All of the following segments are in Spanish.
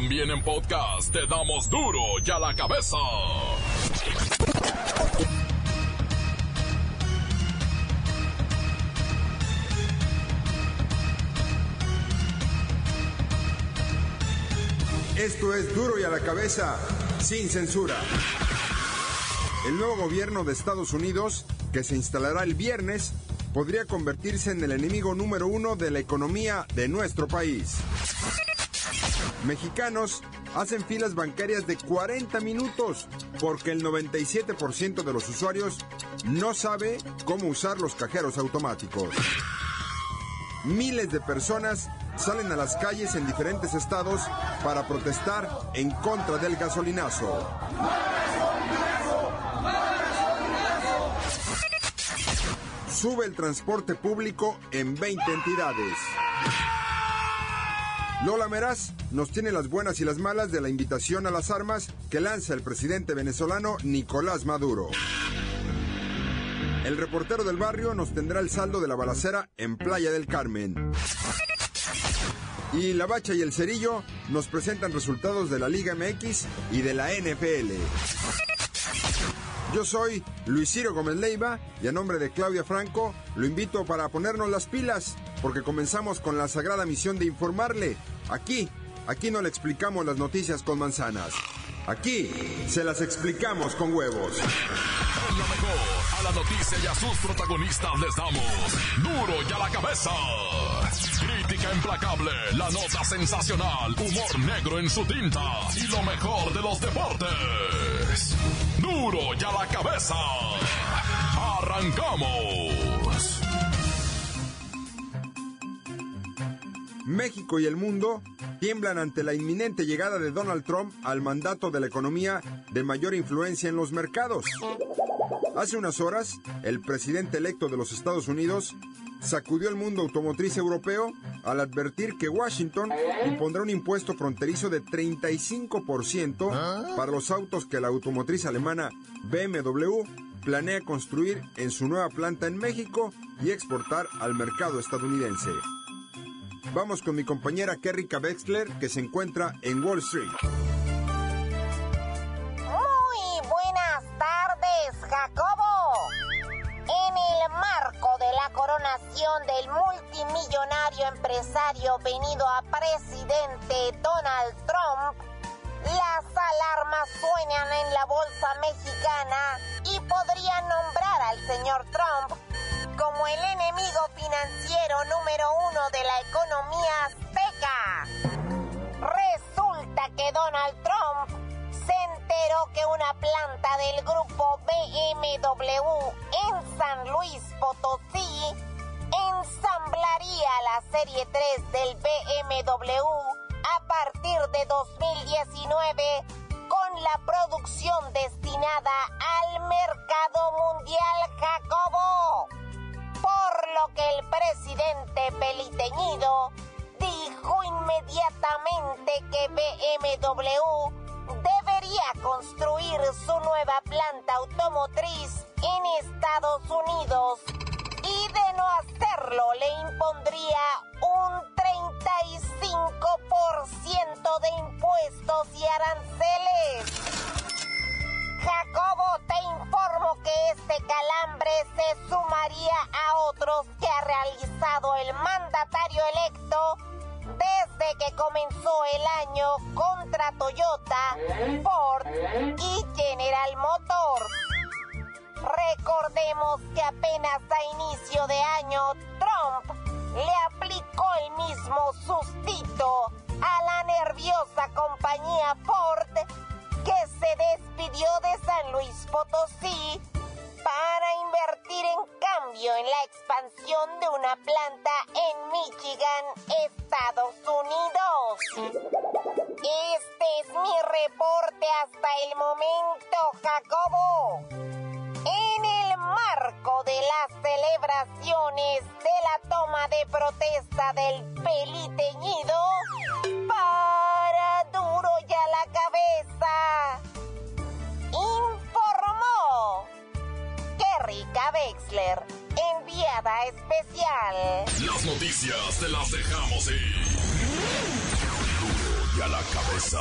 También en podcast te damos duro y a la cabeza. Esto es duro y a la cabeza, sin censura. El nuevo gobierno de Estados Unidos, que se instalará el viernes, podría convertirse en el enemigo número uno de la economía de nuestro país. Mexicanos hacen filas bancarias de 40 minutos porque el 97% de los usuarios no sabe cómo usar los cajeros automáticos. Miles de personas salen a las calles en diferentes estados para protestar en contra del gasolinazo. Sube el transporte público en 20 entidades. Lola Meraz nos tiene las buenas y las malas de la invitación a las armas que lanza el presidente venezolano Nicolás Maduro. El reportero del barrio nos tendrá el saldo de la balacera en Playa del Carmen. Y la Bacha y el Cerillo nos presentan resultados de la Liga MX y de la NFL. Yo soy Luis Ciro Gómez Leiva y a nombre de Claudia Franco lo invito para ponernos las pilas porque comenzamos con la sagrada misión de informarle. Aquí, aquí no le explicamos las noticias con manzanas. Aquí se las explicamos con huevos. Lo mejor a la noticia y a sus protagonistas les damos duro y a la cabeza. Crítica implacable, la nota sensacional, humor negro en su tinta y lo mejor de los deportes. Duro y a la cabeza. Arrancamos. México y el mundo tiemblan ante la inminente llegada de Donald Trump al mandato de la economía de mayor influencia en los mercados. Hace unas horas, el presidente electo de los Estados Unidos sacudió el mundo automotriz europeo al advertir que Washington impondrá un impuesto fronterizo de 35% para los autos que la automotriz alemana BMW planea construir en su nueva planta en México y exportar al mercado estadounidense. Vamos con mi compañera Kerrika Wexler que se encuentra en Wall Street. Coronación del multimillonario empresario venido a presidente Donald Trump, las alarmas suenan en la bolsa mexicana y podrían nombrar al señor Trump como el enemigo financiero número uno de la economía azteca. Resulta que Donald Trump se enteró que una planta del grupo BMW en San Luis Potosí ensamblaría la serie 3 del BMW a partir de 2019 con la producción destinada al mercado mundial Jacobo. Por lo que el presidente peliteñido dijo inmediatamente que BMW construir su nueva planta automotriz en Estados Unidos y de no hacerlo le impondría un 35% de impuestos y aranceles. Jacobo, te informo que este calambre se sumaría a otros que ha realizado el mandatario electo desde que comenzó el año contra Toyota, Ford y General Motors. Recordemos que apenas a inicio de año Trump le aplicó el mismo sustito a la nerviosa compañía Ford que se despidió de San Luis Potosí para invertir en cambio en la expansión de una planta en Michigan, Estados Unidos. Este es mi reporte hasta el momento, Jacobo. En el marco de las celebraciones de la toma de protesta del peliteñido, para que Rica Wexler, enviada especial. Las noticias te las dejamos ir. Y a la cabeza.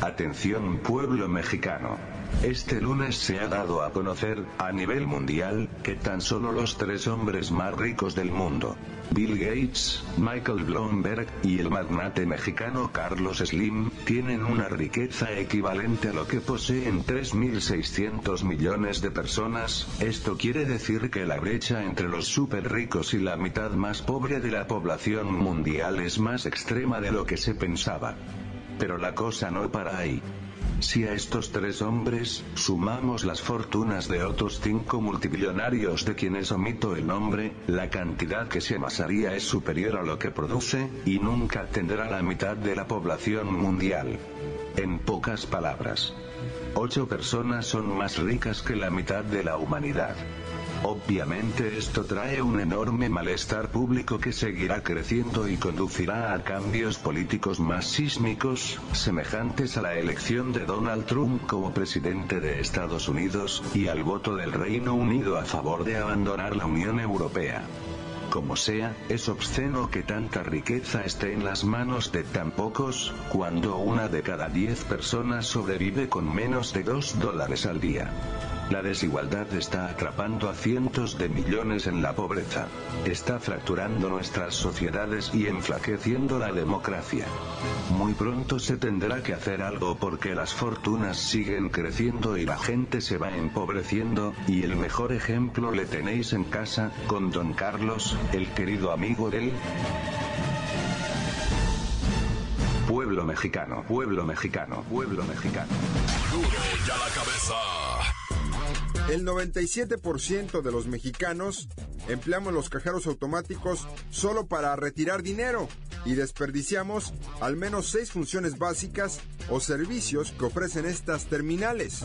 Atención pueblo mexicano. Este lunes se ha dado a conocer, a nivel mundial, que tan solo los tres hombres más ricos del mundo, Bill Gates, Michael Bloomberg, y el magnate mexicano Carlos Slim, tienen una riqueza equivalente a lo que poseen 3.600 millones de personas, esto quiere decir que la brecha entre los super ricos y la mitad más pobre de la población mundial es más extrema de lo que se pensaba. Pero la cosa no para ahí. Si a estos tres hombres, sumamos las fortunas de otros cinco multimillonarios de quienes omito el nombre, la cantidad que se amasaría es superior a lo que produce, y nunca tendrá la mitad de la población mundial. En pocas palabras, ocho personas son más ricas que la mitad de la humanidad. Obviamente esto trae un enorme malestar público que seguirá creciendo y conducirá a cambios políticos más sísmicos, semejantes a la elección de Donald Trump como presidente de Estados Unidos, y al voto del Reino Unido a favor de abandonar la Unión Europea. Como sea, es obsceno que tanta riqueza esté en las manos de tan pocos, cuando una de cada diez personas sobrevive con menos de dos dólares al día. La desigualdad está atrapando a cientos de millones en la pobreza. Está fracturando nuestras sociedades y enflaqueciendo la democracia. Muy pronto se tendrá que hacer algo porque las fortunas siguen creciendo y la gente se va empobreciendo, y el mejor ejemplo le tenéis en casa, con don Carlos, el querido amigo del pueblo mexicano, pueblo mexicano, pueblo mexicano. Ya la cabeza. El 97% de los mexicanos empleamos los cajeros automáticos solo para retirar dinero y desperdiciamos al menos seis funciones básicas o servicios que ofrecen estas terminales.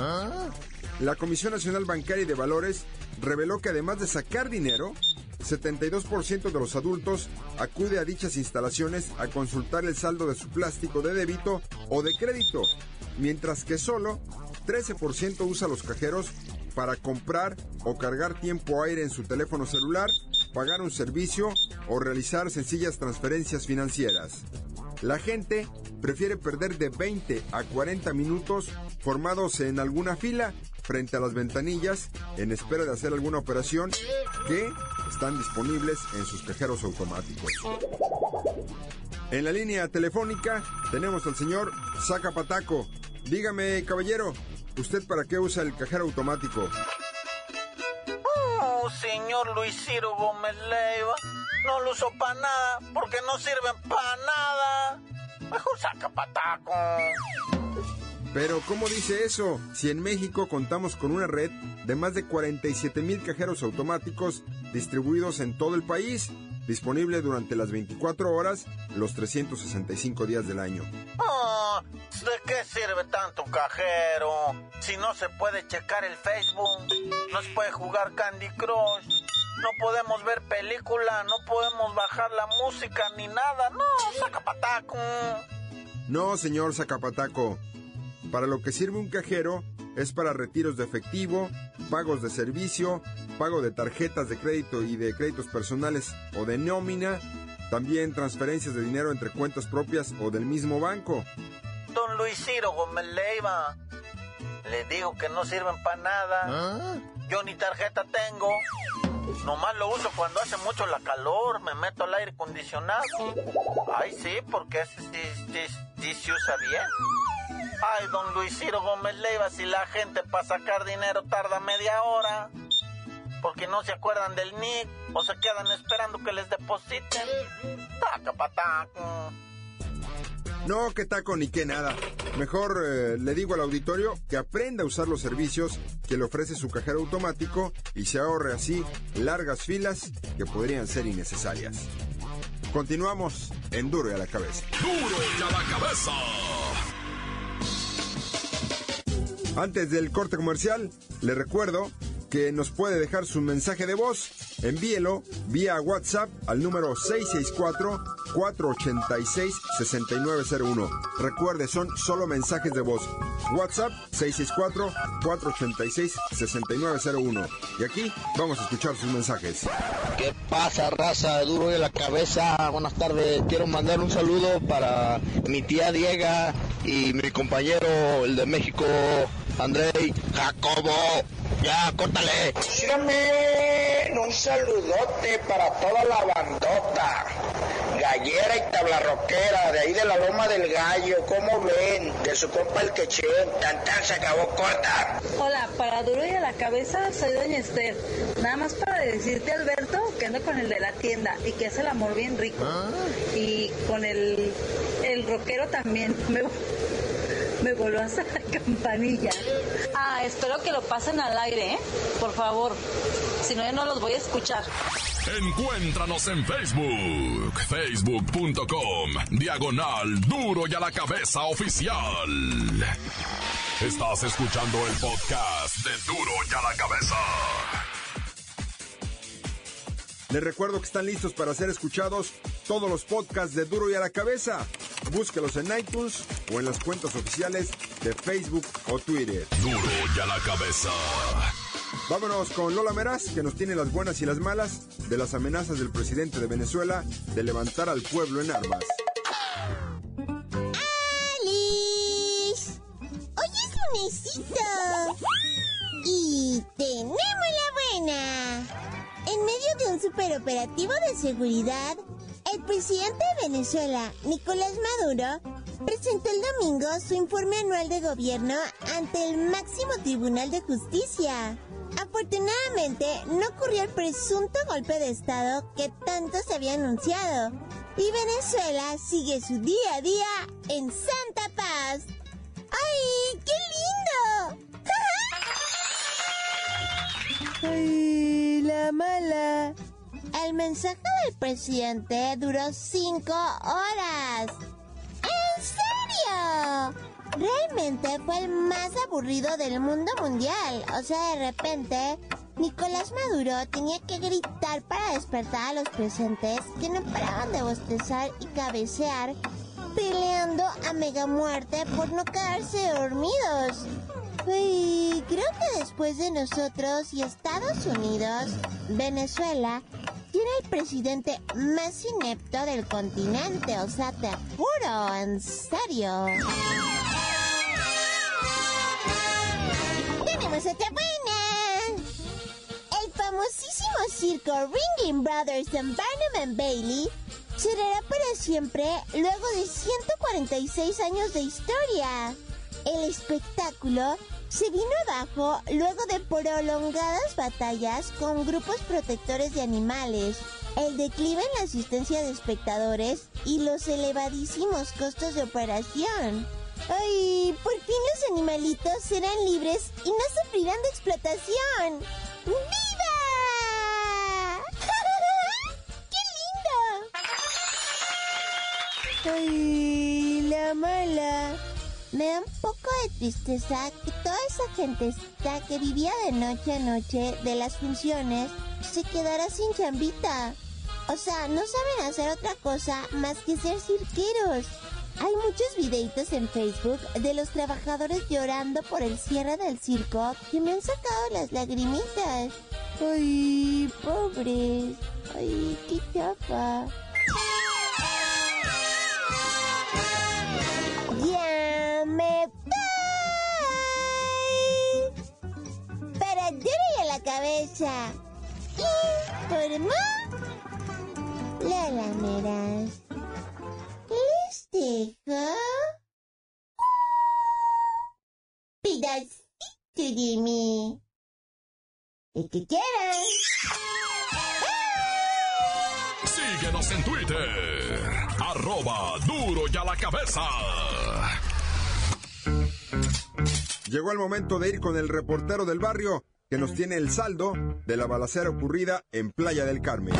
La Comisión Nacional Bancaria y de Valores reveló que además de sacar dinero, 72% de los adultos acude a dichas instalaciones a consultar el saldo de su plástico de débito o de crédito, mientras que solo 13% usa los cajeros para comprar o cargar tiempo aire en su teléfono celular, pagar un servicio o realizar sencillas transferencias financieras. La gente prefiere perder de 20 a 40 minutos formados en alguna fila frente a las ventanillas en espera de hacer alguna operación que están disponibles en sus cajeros automáticos. En la línea telefónica tenemos al señor Zacapataco. Dígame, caballero, ¿usted para qué usa el cajero automático? Oh, señor Luis Ciro Gómez Leiva, no lo uso para nada porque no sirven para nada. Mejor saca pataco. Pero ¿cómo dice eso? Si en México contamos con una red de más de 47 mil cajeros automáticos distribuidos en todo el país, disponible durante las 24 horas, los 365 días del año. Oh, ¿De qué sirve tanto cajero? Si no se puede checar el Facebook, no se puede jugar Candy Crush, no podemos ver película, no podemos bajar la música ni nada. No, saca pataco. No, señor Zacapataco. Para lo que sirve un cajero es para retiros de efectivo, pagos de servicio, pago de tarjetas de crédito y de créditos personales o de nómina, también transferencias de dinero entre cuentas propias o del mismo banco. Don Luis Ciro Gómez Leiva, le digo que no sirven para nada. Yo ni tarjeta tengo. Nomás lo uso cuando hace mucho la calor, me meto al aire acondicionado. Ay, sí, porque ese sí, se usa bien. Ay, don Luis Ciro Gómez Leiva, si la gente para sacar dinero tarda media hora. Porque no se acuerdan del NIC o se quedan esperando que les depositen. Taca pataco. No, que taco ni que nada. Mejor eh, le digo al auditorio que aprenda a usar los servicios que le ofrece su cajero automático y se ahorre así largas filas que podrían ser innecesarias. Continuamos en Duro y a la cabeza. Duro ya la cabeza. Antes del corte comercial, le recuerdo que nos puede dejar su mensaje de voz. Envíelo vía WhatsApp al número 486-6901. Recuerde, son solo mensajes de voz. WhatsApp 664-486-6901. Y aquí vamos a escuchar sus mensajes. ¿Qué pasa, raza? Duro de la cabeza. Buenas tardes. Quiero mandar un saludo para mi tía Diega y mi compañero, el de México, Andrei Jacobo. Ya, córtale. Síganme un saludote para toda la bandota. Gallera y tabla roquera, de ahí de la loma del gallo, ¿cómo ven? De su compa el quechén, tan tan se acabó corta. Hola, para duro y a la cabeza soy Doña Esther. Nada más para decirte, Alberto, que ando con el de la tienda y que hace el amor bien rico. Y con el, el rockero también. Me, me voló a hacer la campanilla. Ah, espero que lo pasen al aire, ¿eh? Por favor. Si no, yo no los voy a escuchar. Encuéntranos en Facebook, facebook.com, diagonal duro y a la cabeza oficial. Estás escuchando el podcast de duro y a la cabeza. Les recuerdo que están listos para ser escuchados todos los podcasts de Duro y a la cabeza. Búsquelos en iTunes o en las cuentas oficiales de Facebook o Twitter. Duro y a la cabeza. Vámonos con Lola Meraz, que nos tiene las buenas y las malas de las amenazas del presidente de Venezuela de levantar al pueblo en armas. ¡Alice! Hoy es lunesito. Y tenemos la buena. En medio de un superoperativo de seguridad, el presidente de Venezuela, Nicolás Maduro, presentó el domingo su informe anual de gobierno ante el máximo tribunal de justicia. Afortunadamente, no ocurrió el presunto golpe de Estado que tanto se había anunciado. Y Venezuela sigue su día a día en santa paz. ¡Ay, qué lindo! ¡Ay, la mala! El mensaje del presidente duró cinco horas. ¿En serio? Realmente fue el más aburrido del mundo mundial. O sea, de repente, Nicolás Maduro tenía que gritar para despertar a los presentes que no paraban de bostezar y cabecear, peleando a mega muerte por no quedarse dormidos. Y creo que después de nosotros y Estados Unidos, Venezuela tiene el presidente más inepto del continente. O sea, te juro, en serio. Otra buena. El famosísimo circo Ringling Brothers and Barnum and Bailey cerrará para siempre luego de 146 años de historia. El espectáculo se vino abajo luego de prolongadas batallas con grupos protectores de animales, el declive en la asistencia de espectadores y los elevadísimos costos de operación. ¡Ay! Por fin los animalitos serán libres y no sufrirán de explotación. ¡Viva! ¡Qué lindo! ¡Ay! La mala. Me da un poco de tristeza que toda esa gentecita que vivía de noche a noche de las funciones se quedara sin chambita. O sea, no saben hacer otra cosa más que ser cirqueros. Hay muchos videitos en Facebook de los trabajadores llorando por el cierre del circo que me han sacado las lagrimitas. Ay, pobres. Ay, qué chafa. Ya me voy. Para y a la cabeza. Informó la lameras. Dejo pedacito de mí. El que quieran. Síguenos en Twitter. Arroba duro y a la cabeza. Llegó el momento de ir con el reportero del barrio que nos tiene el saldo de la balacera ocurrida en Playa del Carmen.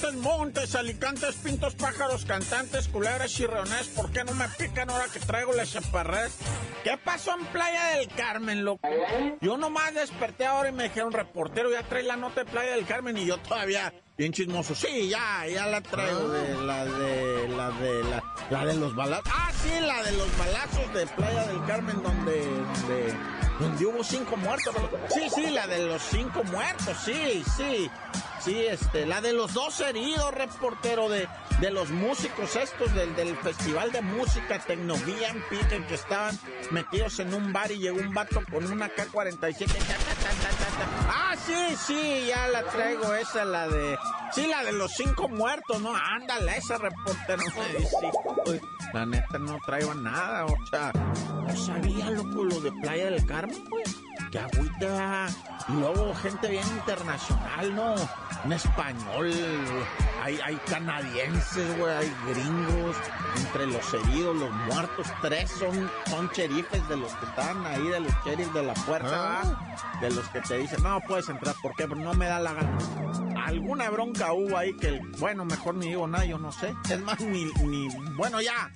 Montes, montes, alicantes, pintos, pájaros, cantantes, culebras, chirrones, ¿por qué no me pican ahora que traigo las chaparras? ¿Qué pasó en Playa del Carmen, loco? Yo nomás desperté ahora y me dijeron, reportero, ya trae la nota de Playa del Carmen y yo todavía bien chismoso. Sí, ya, ya la traigo de la de la de la, la de los balazos. Ah, sí, la de los balazos de Playa del Carmen donde, donde donde hubo cinco muertos. Sí, sí, la de los cinco muertos, sí, sí. Sí, este, la de los dos heridos, reportero de, de los músicos estos del, del Festival de Música Tecnovía en que estaban metidos en un bar y llegó un vato con una K-47. Ah, sí, sí, ya la traigo esa, la de... Sí, la de los cinco muertos, ¿no? Ándale, esa reportero me dice. Uy, la neta no traigo nada, o sea, no sabía, loco, lo de Playa del Carmen, pues. Qué agüita. Y luego gente bien internacional, ¿no? Un español, hay, hay canadienses, güey, hay gringos, entre los heridos, los muertos, tres son, son cherifes de los que están ahí, de los cherifes de la puerta, ¿va? de los que te dicen, no puedes entrar, ¿por qué? No me da la gana. Alguna bronca hubo ahí que, bueno, mejor ni digo nada, yo no sé. Es más, ni, ni, bueno, ya.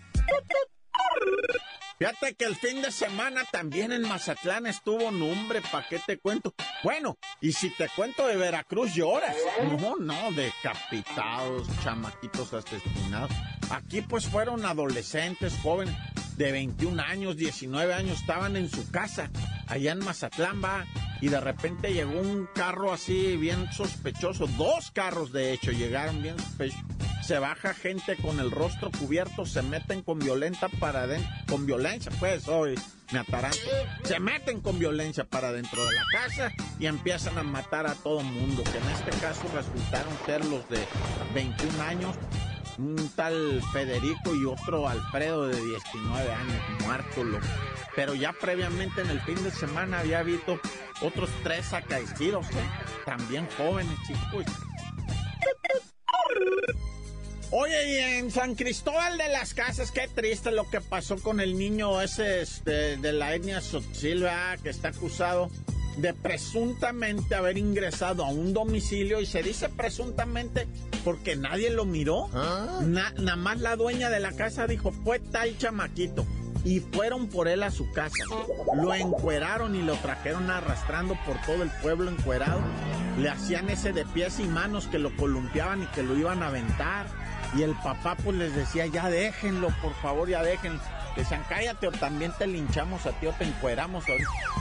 Fíjate que el fin de semana también en Mazatlán estuvo nombre, ¿pa' qué te cuento? Bueno, y si te cuento de Veracruz lloras. No, no, decapitados, chamaquitos asesinados. Aquí pues fueron adolescentes, jóvenes de 21 años, 19 años, estaban en su casa, allá en Mazatlán, va, y de repente llegó un carro así bien sospechoso, dos carros de hecho llegaron bien sospechosos. Se baja gente con el rostro cubierto, se meten con violenta para adentro, con violencia, pues, hoy me ataranto. Se meten con violencia para dentro de la casa y empiezan a matar a todo mundo, que en este caso resultaron ser los de 21 años, un tal Federico y otro Alfredo de 19 años, muerto, loco. Pero ya previamente en el fin de semana había visto otros tres acaecidos, ¿eh? también jóvenes, chicos. Oye, y en San Cristóbal de las Casas, qué triste lo que pasó con el niño ese este, de la etnia Silva que está acusado de presuntamente haber ingresado a un domicilio y se dice presuntamente porque nadie lo miró. Nada más la dueña de la casa dijo, fue tal chamaquito. Y fueron por él a su casa. Lo encueraron y lo trajeron arrastrando por todo el pueblo encuerado. Le hacían ese de pies y manos que lo columpiaban y que lo iban a aventar. Y el papá pues les decía, ya déjenlo, por favor, ya déjenlo. Decían, cállate o también te linchamos a ti o te encueramos.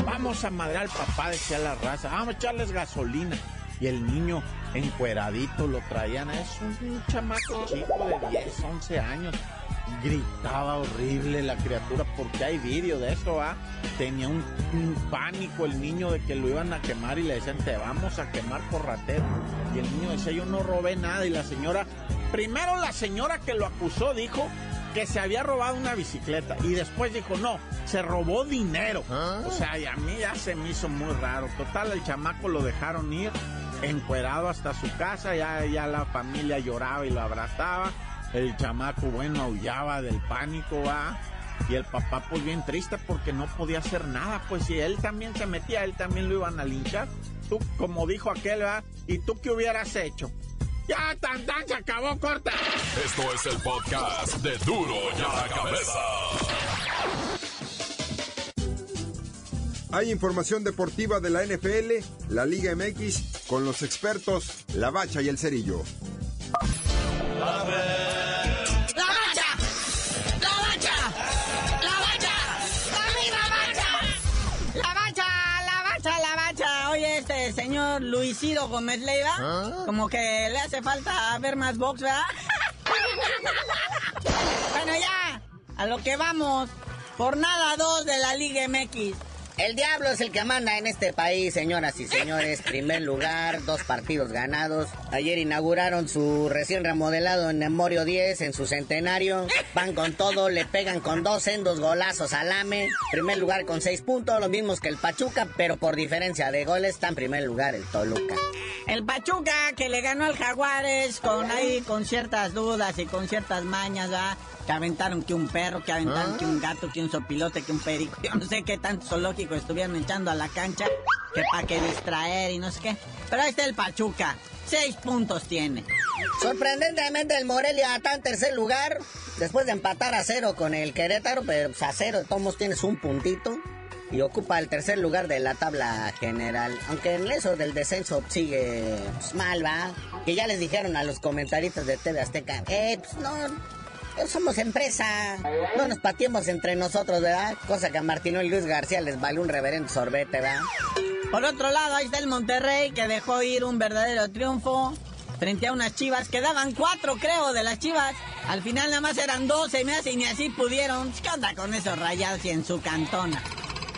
Vamos a madrear al papá, decía la raza. Vamos a echarles gasolina. Y el niño encueradito lo traían. Es un, chamaco chico de 10, 11 años. Gritaba horrible la criatura porque hay vídeo de eso, ¿va? Tenía un, un, pánico el niño de que lo iban a quemar y le decían, te vamos a quemar por ratero. Y el niño decía, yo no robé nada. Y la señora, primero la señora que lo acusó dijo que se había robado una bicicleta y después dijo, no, se robó dinero. O sea, y a mí ya se me hizo muy raro. Total, el chamaco lo dejaron ir encuerado hasta su casa, ya, ya la familia lloraba y lo abrazaba. El chamaco, bueno, aullaba del pánico, va. Y el papá, pues bien triste porque no podía hacer nada, pues si él también se metía, él también lo iban a linchar. Tú, como dijo aquel, va, ¿y tú qué hubieras hecho? Ya, tan, tan, se acabó, corta. Esto es el podcast de Duro ya la cabeza. Hay información deportiva de la NFL, la Liga MX, con los expertos La Bacha y el Cerillo. ¡La señor Luisito Gómez Leiva, como que le hace falta ver más box, ¿verdad? bueno, ya, a lo que vamos. Jornada 2 de la Liga MX. El diablo es el que manda en este país, señoras y señores. Primer lugar, dos partidos ganados. Ayer inauguraron su recién remodelado en Memorio 10 en su centenario. Van con todo, le pegan con dos sendos golazos al AME. Primer lugar con seis puntos, los mismos que el Pachuca, pero por diferencia de goles está en primer lugar el Toluca. El Pachuca que le ganó al Jaguares con ahí con ciertas dudas y con ciertas mañas. Que aventaron que un perro, que aventaron que un gato, que un sopilote, que un perico. Yo no sé qué tanto zoológico estuvieron echando a la cancha, que para que distraer y no sé qué. Pero ahí está el Pachuca. Seis puntos tiene. Sorprendentemente el Morelia está en tercer lugar. Después de empatar a cero con el Querétaro, pero pues, a cero, Tomos tienes un puntito. y ocupa el tercer lugar de la tabla general. Aunque en eso del descenso sigue pues, mal, va. Que ya les dijeron a los comentaristas de TV Azteca, eh, pues no, somos empresa. No nos pateemos entre nosotros, ¿verdad? Cosa que a Martino y Luis García les vale un reverendo sorbete, ¿verdad? Por otro lado, ahí está el Monterrey que dejó ir un verdadero triunfo frente a unas chivas. Quedaban cuatro, creo, de las chivas. Al final nada más eran doce, me hace y ni así pudieron. ¿Qué onda con esos rayados y en su cantona?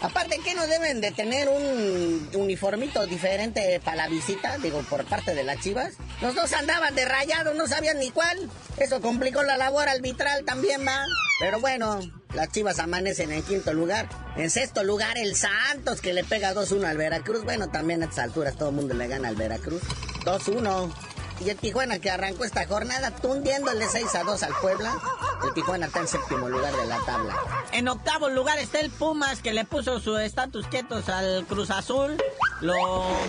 Aparte, ¿qué no deben de tener un uniformito diferente para la visita? Digo, por parte de las chivas. Los dos andaban de rayado, no sabían ni cuál. Eso complicó la labor arbitral también, va. Pero bueno, las chivas amanecen en quinto lugar. En sexto lugar, el Santos, que le pega 2-1 al Veracruz. Bueno, también a estas alturas todo el mundo le gana al Veracruz. 2-1. Y el Tijuana que arrancó esta jornada tundiéndole 6 a 2 al Puebla. El Tijuana está en séptimo lugar de la tabla. En octavo lugar está el Pumas que le puso su estatus quietos al Cruz Azul. Lo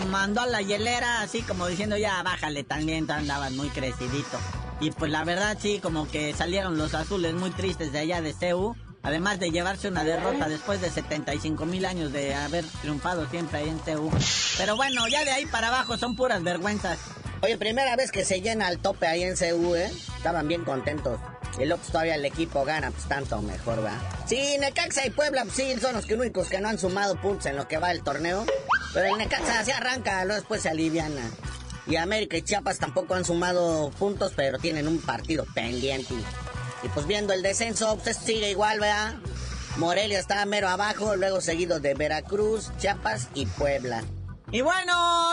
mandó a la hielera así como diciendo ya bájale también, andaban muy crecidito. Y pues la verdad sí, como que salieron los azules muy tristes de allá de CEU. Además de llevarse una derrota después de 75 mil años de haber triunfado siempre ahí en CEU. Pero bueno, ya de ahí para abajo son puras vergüenzas. Oye, primera vez que se llena el tope ahí en CU, ¿eh? Estaban bien contentos. Y luego pues, todavía el equipo gana, pues tanto mejor, ¿va? Sí, Necaxa y Puebla, pues, sí, son los únicos que no han sumado puntos en lo que va el torneo. Pero el Necaxa se arranca, luego después se aliviana. Y América y Chiapas tampoco han sumado puntos, pero tienen un partido pendiente. Y pues viendo el descenso, pues sigue igual, ¿verdad? Morelia está mero abajo, luego seguido de Veracruz, Chiapas y Puebla. Y bueno,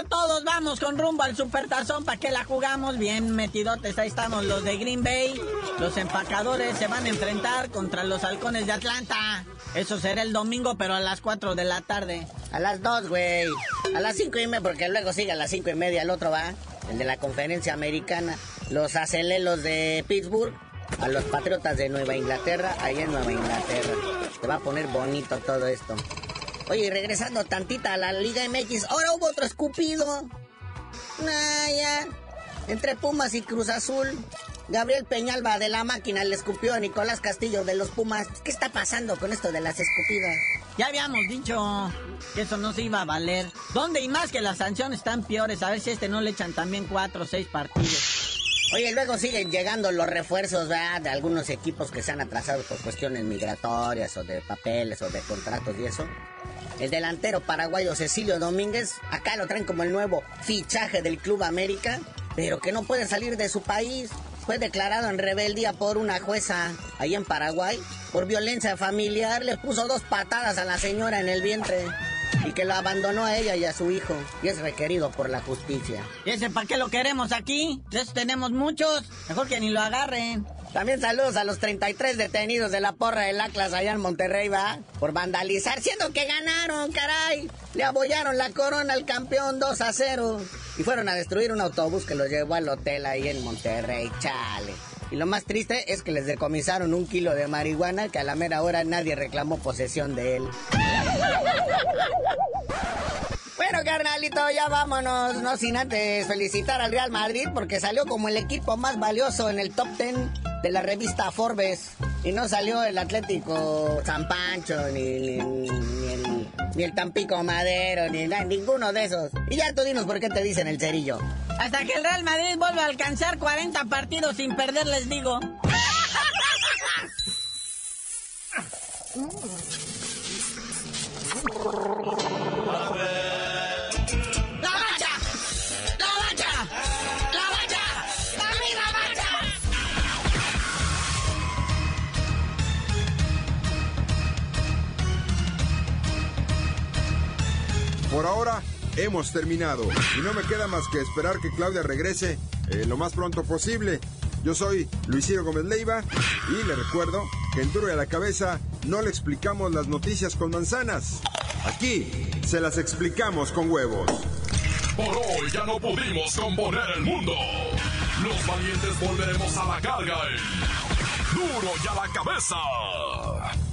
todos vamos con rumbo al Supertazón para que la jugamos bien metidotes. Ahí estamos los de Green Bay. Los empacadores se van a enfrentar contra los halcones de Atlanta. Eso será el domingo, pero a las 4 de la tarde. A las 2, güey. A las 5 y media, porque luego sigue a las 5 y media el otro va. El de la conferencia americana. Los acelelos de Pittsburgh. A los Patriotas de Nueva Inglaterra, ahí en Nueva Inglaterra. Se va a poner bonito todo esto. Oye, regresando tantita a la Liga MX, ahora hubo otro escupido. Nah, ya. Entre Pumas y Cruz Azul. Gabriel Peñalba de la máquina le escupió a Nicolás Castillo de los Pumas. ¿Qué está pasando con esto de las escupidas? Ya habíamos dicho que eso no se iba a valer. ¿Dónde y más que las sanciones están peores? A ver si este no le echan también cuatro o seis partidos. Oye, luego siguen llegando los refuerzos, ¿verdad? De algunos equipos que se han atrasado por cuestiones migratorias o de papeles o de contratos y eso. El delantero paraguayo Cecilio Domínguez, acá lo traen como el nuevo fichaje del Club América, pero que no puede salir de su país. Fue declarado en rebeldía por una jueza ahí en Paraguay. Por violencia familiar le puso dos patadas a la señora en el vientre y que lo abandonó a ella y a su hijo y es requerido por la justicia. ¿Y ese para qué lo queremos aquí? Tenemos muchos. Mejor que ni lo agarren. También saludos a los 33 detenidos de la porra del Atlas allá en Monterrey, va, por vandalizar, siendo que ganaron, caray. Le abollaron la corona al campeón 2 a 0 y fueron a destruir un autobús que los llevó al hotel ahí en Monterrey, chale. Y lo más triste es que les decomisaron un kilo de marihuana que a la mera hora nadie reclamó posesión de él. Bueno, carnalito, ya vámonos. No sin antes felicitar al Real Madrid porque salió como el equipo más valioso en el top 10 de la revista Forbes. Y no salió el Atlético San Pancho, ni, el, Tampico Madero, ni ninguno de esos. Y ya tú dinos por qué te dicen el cerillo. Hasta que el Real Madrid vuelva a alcanzar 40 partidos sin perder, les digo. Por ahora hemos terminado y no me queda más que esperar que Claudia regrese eh, lo más pronto posible. Yo soy Luisito Gómez Leiva y le recuerdo que en Duro y a la Cabeza no le explicamos las noticias con manzanas. Aquí se las explicamos con huevos. Por hoy ya no pudimos componer el mundo. Los valientes volveremos a la carga. Duro y a la Cabeza.